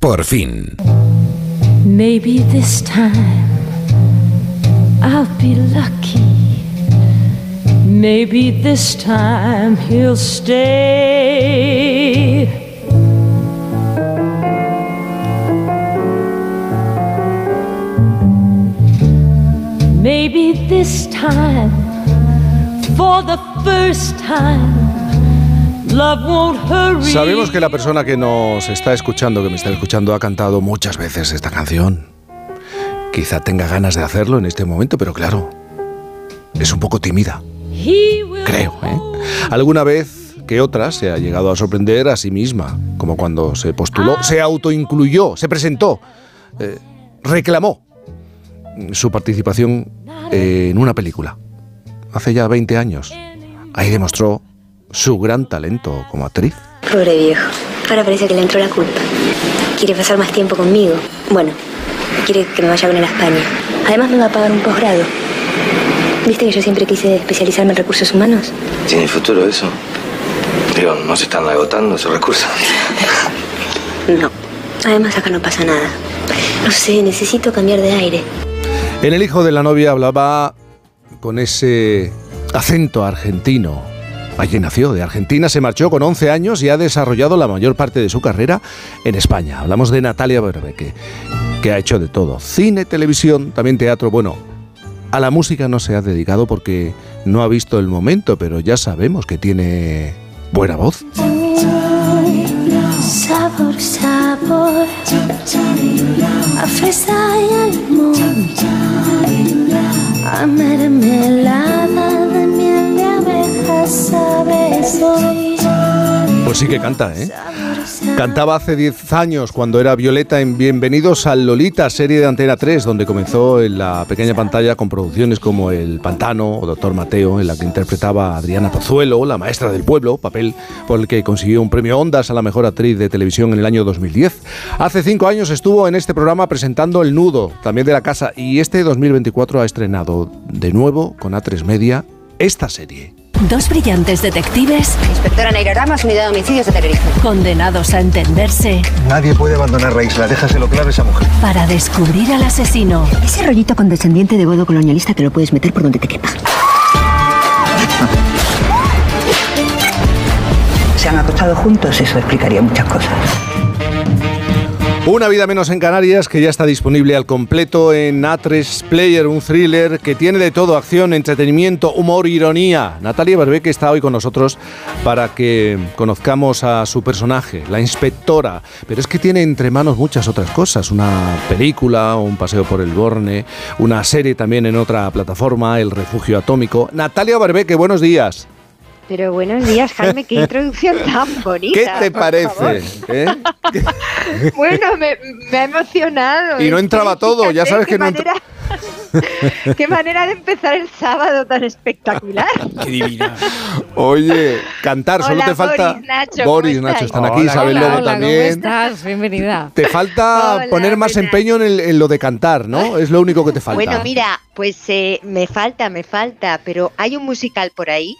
Por fin. Maybe this time I'll be lucky. Maybe this time he'll stay. Maybe this time, for the first time. Sabemos que la persona que nos está escuchando, que me está escuchando, ha cantado muchas veces esta canción. Quizá tenga ganas de hacerlo en este momento, pero claro, es un poco tímida. Creo, ¿eh? Alguna vez que otra se ha llegado a sorprender a sí misma, como cuando se postuló, se autoincluyó, se presentó, eh, reclamó su participación en una película. Hace ya 20 años. Ahí demostró su gran talento como actriz. Pobre viejo. Ahora parece que le entró la culpa. Quiere pasar más tiempo conmigo. Bueno, quiere que me vaya con él a España. Además me va a pagar un posgrado. ¿Viste que yo siempre quise especializarme en recursos humanos? ¿Tiene futuro eso? Digo, ¿no se están agotando esos recursos? No. Además acá no pasa nada. No sé, necesito cambiar de aire. En El hijo de la novia hablaba con ese acento argentino. Allí nació, de Argentina se marchó con 11 años y ha desarrollado la mayor parte de su carrera en España. Hablamos de Natalia Berbeque, que ha hecho de todo. Cine, televisión, también teatro. Bueno, a la música no se ha dedicado porque no ha visto el momento, pero ya sabemos que tiene buena voz. Sabor, sabor, a fresa a mermelada. Pues sí que canta, ¿eh? Cantaba hace 10 años cuando era Violeta en Bienvenidos al Lolita, serie de Antena 3, donde comenzó en la pequeña pantalla con producciones como El Pantano o Doctor Mateo, en la que interpretaba a Adriana Pozuelo, la maestra del pueblo, papel por el que consiguió un premio Ondas a la mejor actriz de televisión en el año 2010. Hace 5 años estuvo en este programa presentando El Nudo, también de la casa, y este 2024 ha estrenado de nuevo con A3 Media esta serie. Dos brillantes detectives Inspectora Neira Ramas, unidad de homicidios de terrorismo. condenados a entenderse Nadie puede abandonar la isla, déjaselo claro a esa mujer. para descubrir al asesino. Ese rollito condescendiente de godo colonialista te lo puedes meter por donde te quepa. Se han acostado juntos, eso explicaría muchas cosas. Una vida menos en Canarias que ya está disponible al completo en A3 Player, un thriller que tiene de todo, acción, entretenimiento, humor, ironía. Natalia Barbeque está hoy con nosotros para que conozcamos a su personaje, la inspectora, pero es que tiene entre manos muchas otras cosas, una película, un paseo por el Borne, una serie también en otra plataforma, El Refugio Atómico. Natalia Barbeque, buenos días. Pero buenos días, Jaime, qué introducción tan bonita. ¿Qué te parece? eh? Bueno, me, me ha emocionado. Y no que, entraba todo, ya sabes qué que no entra- manera, Qué manera de empezar el sábado tan espectacular. Qué divina. Oye, cantar, solo Hola, te falta. Boris, Nacho, ¿cómo Boris, Nacho, están aquí, Hola, Isabel hola, Lobo hola, ¿cómo también. estás? Bienvenida. Te falta Hola, poner más buenas. empeño en, el- en lo de cantar, ¿no? Es lo único que te falta. Bueno, mira, pues eh, me falta, me falta, pero hay un musical por ahí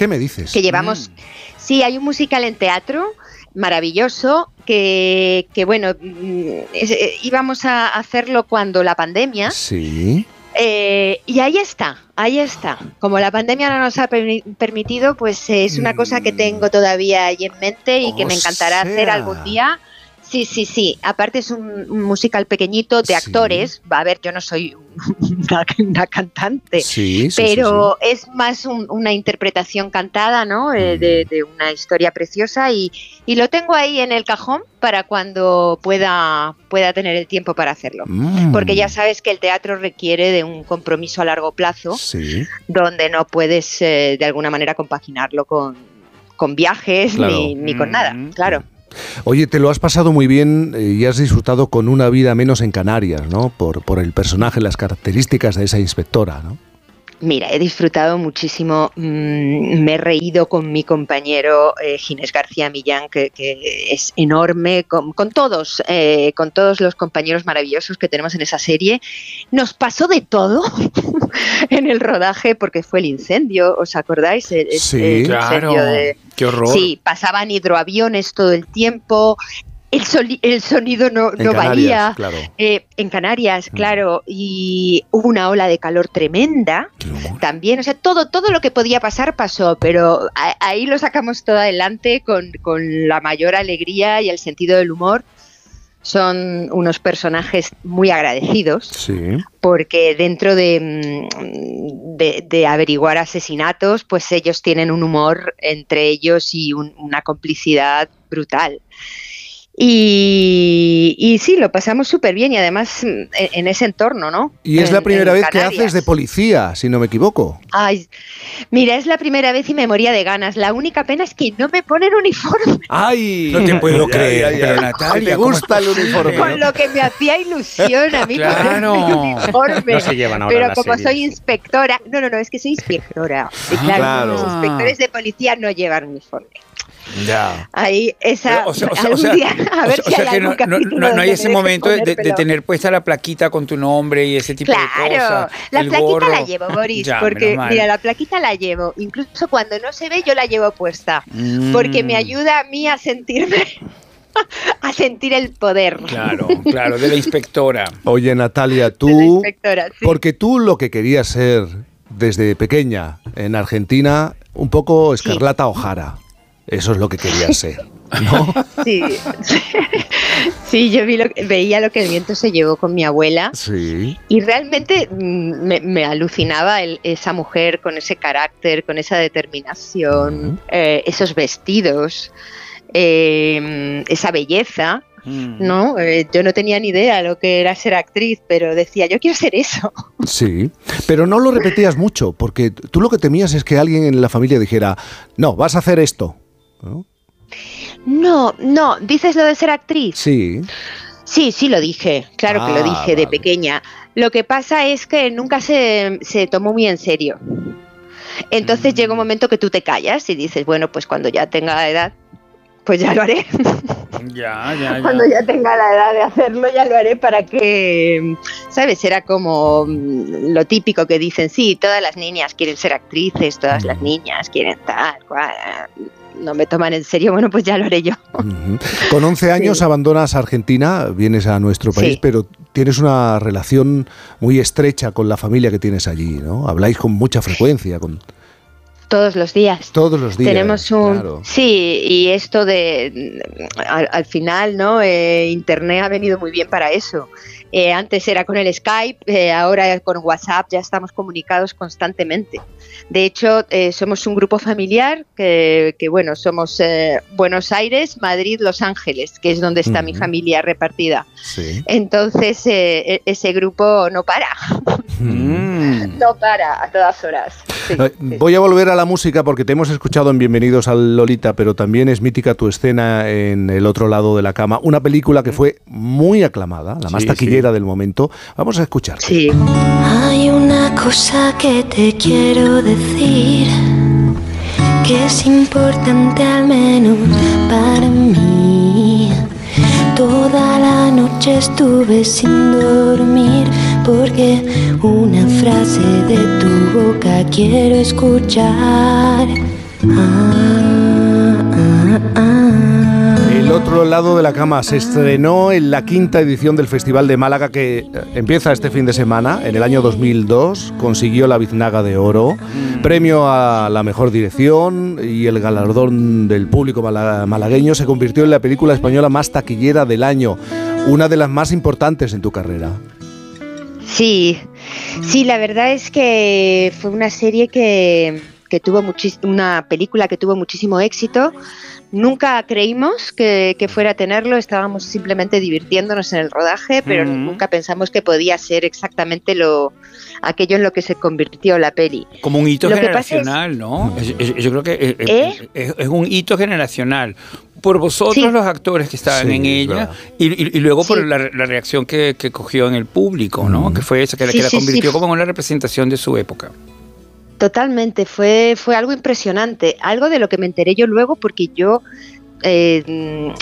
¿Qué me dices? que llevamos. Mm. Sí, hay un musical en teatro maravilloso que, que bueno, mm, es- eh, íbamos a hacerlo cuando la pandemia. Sí. Eh, y ahí está, ahí está. Como la pandemia no nos ha permi- permitido, pues eh, es una cosa que tengo todavía ahí en mente y que Mm. Me encantará hacer algún día. Sí, sí, sí. Aparte es un, un musical pequeñito de actores. Va a ver, yo no soy una, una cantante. Sí, sí, sí, Pero es más un- una interpretación cantada, ¿no? Eh, de, de una historia preciosa y, y lo tengo ahí en el cajón para cuando pueda, pueda tener el tiempo para hacerlo. Mm. Porque ya sabes que el teatro requiere de un compromiso a largo plazo, donde no puedes eh, de alguna manera compaginarlo con, con viajes Claro. ni, ni con nada, Mm. claro. Oye, te lo has pasado muy bien eh, y has disfrutado con una vida menos en Canarias, ¿no? Por, el personaje, las características de esa inspectora, ¿no? Mira, he disfrutado muchísimo, mm, me he reído con mi compañero eh, Ginés García Millán, que, es enorme, con, con todos, eh, con todos los compañeros maravillosos que tenemos en esa serie. Nos pasó de todo en el rodaje porque fue el incendio, ¿os acordáis? El, el- Sí, el Claro. de- Qué horror. Sí, pasaban hidroaviones todo el tiempo. el, soli- el sonido no, En no Canarias, valía. claro. Eh, en Canarias, Mm. claro, y hubo una ola de calor tremenda también, o sea, todo, todo lo que podía pasar pasó, pero a- ahí lo sacamos todo adelante con, con la mayor alegría y el sentido del humor. Son unos personajes muy agradecidos Sí. porque dentro de, mm, de- de averiguar asesinatos, pues ellos tienen un humor entre ellos y un- una complicidad brutal. Y, y sí, lo pasamos súper bien y además mm, en, en ese entorno, ¿no? Y es En- la primera vez que haces de policía, si no me equivoco. Ay, mira, es la primera vez y me moría de ganas. La única pena es que no me ponen uniforme, ¡Ay! No te puedo creer, ay, ay. pero Natalia, ¿Te ¿cómo gusta el uniforme? con lo que me hacía ilusión a mí Claro. uniforme. No se llevan ahora Pero las como series. soy inspectora, no, no, no, es que soy inspectora. Y Ah, claro, claro. los inspectores de policía no llevan uniforme. Ya. Ahí, esa, o sea, o sea, o sea, día, a ver sea- si o sea hay que no, algún no- no- no hay ese momento de, de- de ponérmelo. tener puesta la plaquita con tu nombre y ese tipo de Claro, cosas. la el plaquita gorro. la llevo, Boris, Ya, porque mira, la plaquita la llevo. Incluso cuando no se ve, yo la llevo puesta, Mm. porque me ayuda a mí a sentirme, a sentir el poder. Claro, claro, de la inspectora. Oye, Natalia, de la tú... inspectora, sí. Porque tú lo que querías ser desde pequeña en Argentina, un poco Escarlata O'Hara. Eso es lo que querías ser. ¿no? Sí, sí, yo vi lo, veía lo que el viento se llevó con mi abuela Sí. y realmente mm, me, me alucinaba el- esa mujer con ese carácter, con esa determinación, eh, esos vestidos, eh, esa belleza. Mm. ¿no? Eh, yo no tenía ni idea lo que era ser actriz, pero decía, yo quiero ser eso. Sí, pero no lo repetías mucho, porque tú lo que temías es que alguien en la familia dijera, no, vas a hacer esto. ¿No? No, no, dices lo de ser actriz. Sí, Sí, sí lo dije, claro que Ah, lo dije de pequeña. Lo que pasa es que nunca se, se tomó muy en serio. Entonces llega un momento que tú te callas y dices, bueno, pues cuando ya tenga la edad, pues ya lo haré. Ya, ya, ya. Cuando ya tenga la edad de hacerlo, ya lo haré para que, ¿sabes? Era como mm, lo típico que dicen, sí, todas las niñas quieren ser actrices, todas las niñas quieren tal, cual. No me toman en serio, bueno, pues ya lo haré yo. Con 11 años Sí. abandonas Argentina, vienes a nuestro país, Sí. pero tienes una relación muy estrecha con la familia que tienes allí, ¿no? Habláis con mucha frecuencia, con Todos los días. todos los días. Tenemos un claro. sí y esto de al, al final no Eh, internet ha venido muy bien para eso. Eh, antes era con el Skype, eh, ahora con WhatsApp ya estamos comunicados constantemente. De hecho, eh, somos un grupo familiar que, que, bueno, somos eh, Buenos Aires, Madrid, Los Ángeles, que es donde está mi familia repartida. Sí. Entonces, eh, e- ese grupo no para, Mm. no para a todas horas. Sí, sí. Voy a volver a la música porque te hemos escuchado en Bienvenidos al Lolita, pero también es mítica tu escena en El otro lado de la cama, una película que fue muy aclamada, la más Sí, taquillera del momento. Vamos a escuchar. Sí. Hay una cosa que te quiero decir que es importante al menos para mí. Toda la noche estuve sin dormir porque una frase de tu boca quiero escuchar. Ah, ah, ah. El otro lado de la cama se estrenó en la quinta edición del Festival de Málaga que eh, empieza este fin de semana. En el año 2002 consiguió la Biznaga de Oro, premio a la mejor dirección y el galardón del público mala- malagueño. Se convirtió en la película española más taquillera del año, una de las más importantes en tu carrera. Sí, sí, la verdad es que fue una serie que, que tuvo una película que tuvo muchísimo éxito. Nunca creímos que, que fuera a tenerlo, estábamos simplemente divirtiéndonos en el rodaje, pero Ujú. nunca pensamos que podía ser exactamente lo aquello en lo que se convirtió la peli. Como un hito Lo generacional, ¿no? Es- es- yo creo que eh, eh, ¿Eh? es, es un hito generacional. Por vosotros, Sí. los actores que estaban Sí, en ella, y, y- y luego por la, la reacción que, que cogió en el público, ¿no? Mm. Que fue esa, que, que la sí, sí. convirtió como en una representación de su época. Totalmente, fue, fue algo impresionante, algo de lo que me enteré yo luego porque yo eh,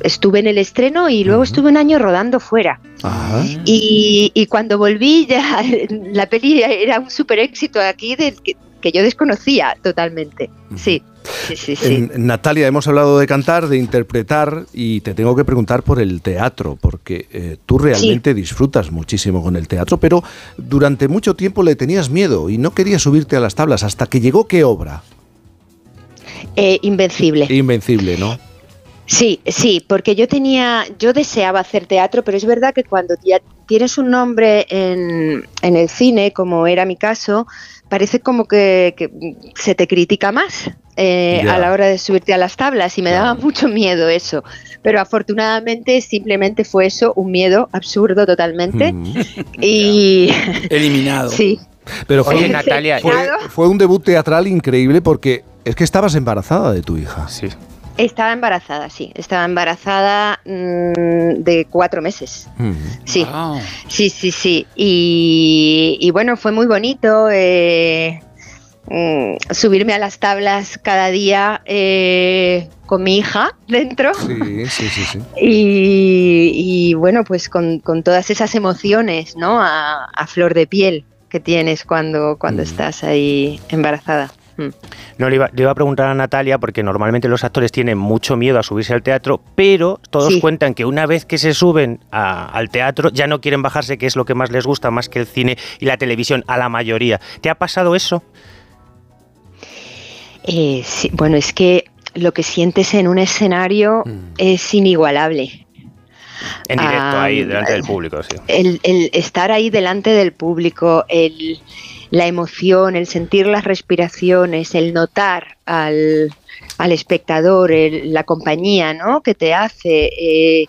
estuve en el estreno y luego estuve un año rodando fuera. Ajá. Y, y cuando volví ya la peli era un super éxito aquí del que, que yo desconocía totalmente. Sí. Sí, sí, sí. En- Natalia, hemos hablado de cantar, de interpretar y te tengo que preguntar por el teatro, porque eh, tú realmente disfrutas muchísimo con el teatro, pero durante mucho tiempo le tenías miedo y no querías subirte a las tablas hasta que llegó qué obra? Eh, invencible. Invencible, ¿no? Sí, sí, porque yo tenía, yo deseaba hacer teatro, pero es verdad que cuando ya tienes un nombre en, en el cine, como era mi caso, parece como que, que se te critica más eh, a la hora de subirte a las tablas y me daba mucho miedo eso. Pero afortunadamente simplemente fue eso, un miedo absurdo totalmente. y Eliminado. sí. Pero fue, Oye, Natalia, fue, un debut teatral increíble porque es que estabas embarazada de tu hija. Sí. Estaba embarazada, sí. Estaba embarazada mm, de cuatro meses. Sí, sí, sí, sí. Y, y bueno, fue muy bonito eh, mm, subirme a las tablas cada día eh, con mi hija dentro. Sí, sí, sí, sí. Y, y bueno, pues con, con todas esas emociones, ¿no? A, a flor de piel que tienes cuando, cuando estás ahí embarazada. Mm. No, le iba, le iba a preguntar a Natalia, porque normalmente los actores tienen mucho miedo a subirse al teatro, pero todos Sí. cuentan que una vez que se suben a- al teatro ya no quieren bajarse, que es lo que más les gusta, más que el cine y la televisión, a la mayoría. ¿Te ha pasado eso? Eh, sí, bueno, es que lo que sientes en un escenario es inigualable. En directo, Ah, ahí, delante del público, sí. El, el estar ahí delante del público, el, la emoción, el sentir las respiraciones, el notar al, al espectador, el- la compañía ¿no? que te hace, eh,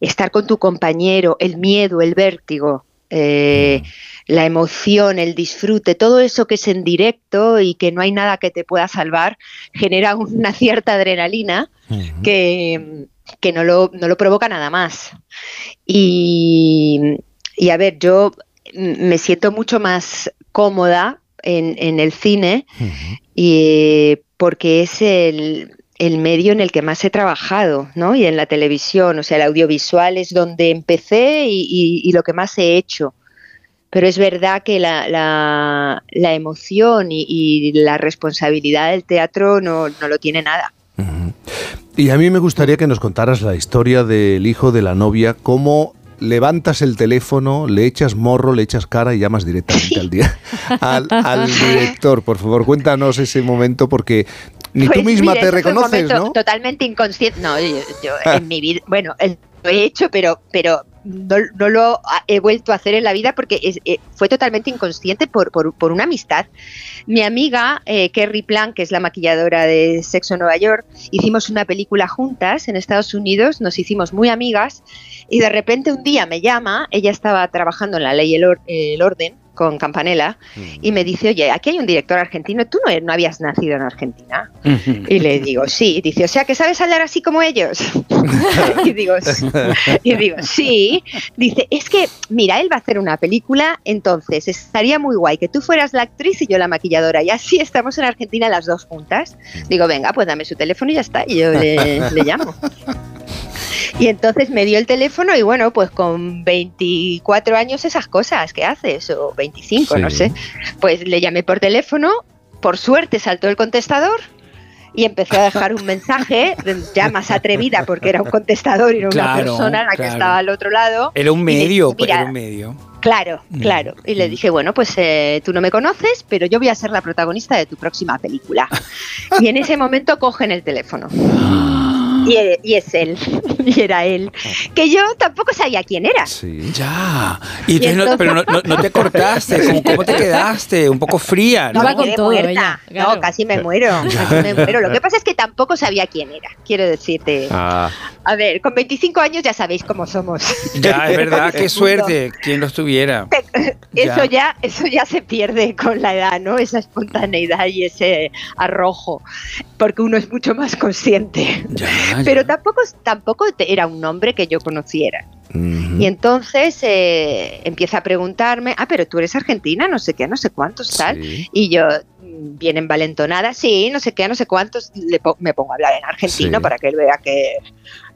estar con tu compañero, el miedo, el vértigo, eh, la emoción, el disfrute, todo eso que es en directo y que no hay nada que te pueda salvar, genera una cierta adrenalina que, que no, lo, no lo provoca nada más. Y, y a ver, yo mm, me siento mucho más cómoda en, en el cine y, porque es el, el medio en el que más he trabajado, ¿no? Y en la televisión, o sea, el audiovisual es donde empecé y, y- y lo que más he hecho. Pero es verdad que la, la- la emoción y, y la responsabilidad del teatro no, no lo tiene nada. Y a mí me gustaría que nos contaras la historia del hijo de la novia, cómo levantas el teléfono, le echas morro, le echas cara y llamas directamente al, día, al, al director. Por favor, cuéntanos ese momento porque ni tú Pues misma mira, te reconoces, ¿no? Totalmente inconsciente. No, yo, yo en mi vida, bueno, eh, lo he hecho, pero, pero no, no lo he vuelto a hacer en la vida porque es- eh, fue totalmente inconsciente por, por, por una amistad. Mi amiga eh, Kerry Plan, que es la maquilladora de Sexo Nueva York, hicimos una película juntas en Estados Unidos, nos hicimos muy amigas y de repente un día me llama, ella estaba trabajando en la ley y el, or- el orden con Campanella y me dice, oye, aquí hay un director argentino, tú no, no habías nacido en Argentina. Y le digo, sí. Dice, o sea, que sabes hablar así como ellos. y, digo, "Sí". y digo, sí. Dice, es que, mira, él va a hacer una película, entonces estaría muy guay que tú fueras la actriz y yo la maquilladora. Y así estamos en Argentina las dos juntas. Digo, venga, pues dame su teléfono y ya está. Y yo le, le llamo. Y entonces me dio el teléfono y bueno, pues con 24 años esas cosas que haces, o 25, no sé. Pues le llamé por teléfono, por suerte saltó el contestador y empezó a dejar un mensaje ya más atrevida porque era un contestador y era una persona la que estaba al otro lado. Era un medio, dije, "Mira, era un medio. Claro, claro. Y le dije, bueno, pues eh, tú no me conoces, pero yo voy a ser la protagonista de tu próxima película. Y en ese momento cogen el teléfono. Y, y es él, y era él. Que yo tampoco sabía quién era. Ya. Y Y entonces no- pero no, no- no te cortaste, ¿cómo, cómo te quedaste? Un poco fría, ¿no? me quedé muerta. No, casi me muero. Casi me muero. Lo que pasa es que tampoco sabía quién era. Quiero decirte. Ah, A ver, con 25 años ya sabéis cómo somos. Ya, es verdad, qué suerte, quien lo estuviera. Eso Ya. ya, eso ya se pierde con la edad, ¿no? Esa espontaneidad y ese arrojo, porque uno es mucho más consciente. Pero tampoco, tampoco te- era un nombre que yo conociera. Y entonces eh, empieza a preguntarme, ah, pero tú eres argentina, no sé qué, no sé cuántos, tal. Y yo, mm, bien envalentonada, sí, no sé qué, no sé cuántos, le po- me pongo a hablar en argentino Sí. para que él vea que,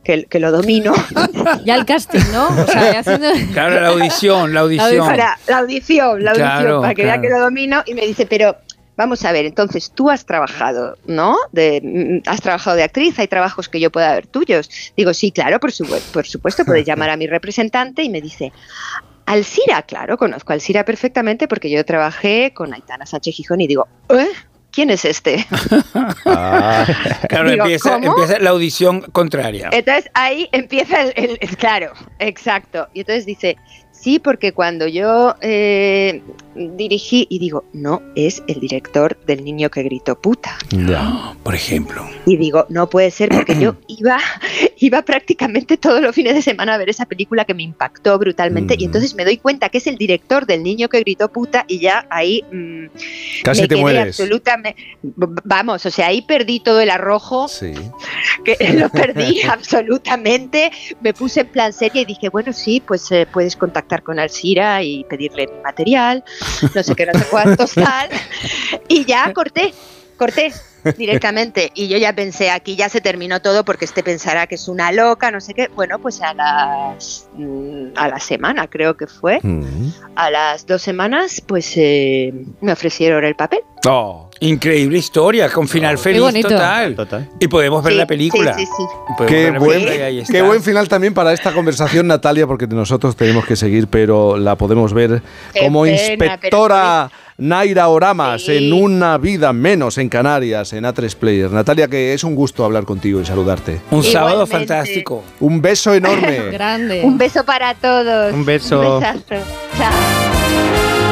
que, que lo domino. Ya el casting, ¿no? O sea, ya haciendo... Claro, la audición, la audición. Para la audición, la audición, Claro, para que claro. vea que lo domino. Y me dice, pero vamos a ver, entonces tú has trabajado, ¿no? De, mm, has trabajado de actriz, hay trabajos que yo pueda ver tuyos. Digo, sí, claro, por, su- por supuesto, puedes llamar a mi representante y me dice, Alcira, claro, conozco a Alcira perfectamente porque yo trabajé con Aitana Sánchez Gijón y digo, ¿eh? ¿Quién es este? Ah, Claro, Digo, empieza, empieza la audición contraria. Entonces ahí empieza el, el- el- claro, exacto. Y entonces dice, sí, porque cuando yo eh, dirigí y digo, no, es el director del niño que gritó puta. ya. Por ejemplo. Y digo, no puede ser porque yo iba, iba prácticamente todos los fines de semana a ver esa película que me impactó brutalmente. Y entonces me doy cuenta que es el director del niño que gritó puta y ya ahí mm, Casi me te quedé mueres. absolutamente... Vamos, o sea, ahí perdí todo el arrojo Sí. que lo perdí absolutamente. Me puse en plan seria y dije, bueno, sí, pues eh, puedes contactar con Alcira y pedirle mi material, no sé qué, no sé cuántos tal. Y ya corté, corté directamente. Y yo ya pensé, aquí ya se terminó todo porque este pensará que es una loca, no sé qué. Bueno, pues a las mm, a la semana creo que fue, Mm. a las dos semanas, pues eh, me ofrecieron el papel. Oh, Increíble historia, con final feliz total. Total. Y podemos ver Sí, la película. Sí, sí, Qué ver buen, película qué final también para esta conversación, Natalia, porque nosotros tenemos que seguir, pero la podemos ver Qué como pena, inspectora Naira Oramas Sí. en Una Vida Menos en Canarias, en A3 Player. Natalia, que es un gusto hablar contigo y saludarte. Un sábado fantástico. Un beso enorme. Grande. Un beso para todos. Un beso. Un besazo. Chao.